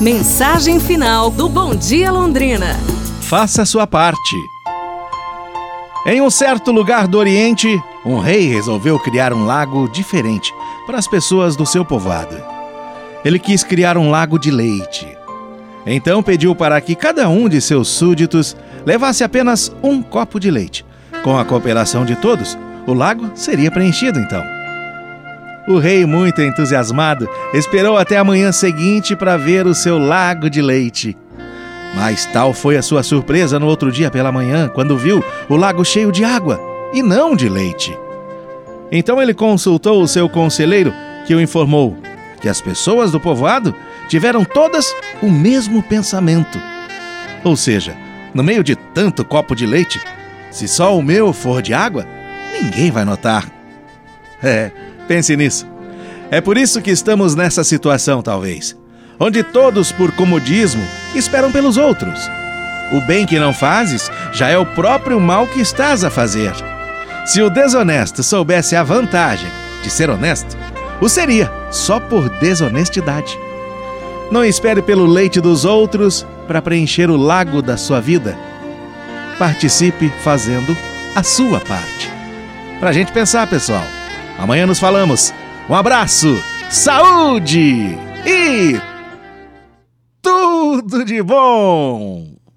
Mensagem final do Bom Dia Londrina. Faça sua parte. Em um certo lugar do Oriente, um rei resolveu criar um lago diferente para as pessoas do seu povoado. Ele quis criar um lago de leite. Então pediu para que cada um de seus súditos levasse apenas um copo de leite. Com a cooperação de todos, o lago seria preenchido então. O rei, muito entusiasmado, esperou até a manhã seguinte para ver o seu lago de leite. Mas tal foi a sua surpresa no outro dia pela manhã, quando viu o lago cheio de água e não de leite. Então ele consultou o seu conselheiro, que o informou que as pessoas do povoado tiveram todas o mesmo pensamento. Ou seja, no meio de tanto copo de leite, se só o meu for de água, ninguém vai notar. É, pense nisso. É por isso que estamos nessa situação, talvez, onde todos, por comodismo, esperam pelos outros. O bem que não fazes já é o próprio mal que estás a fazer. Se o desonesto soubesse a vantagem de ser honesto, o seria só por desonestidade. Não espere pelo leite dos outros para preencher o lago da sua vida. Participe fazendo a sua parte. Pra gente pensar, pessoal. Amanhã nos falamos. Um abraço, saúde e tudo de bom!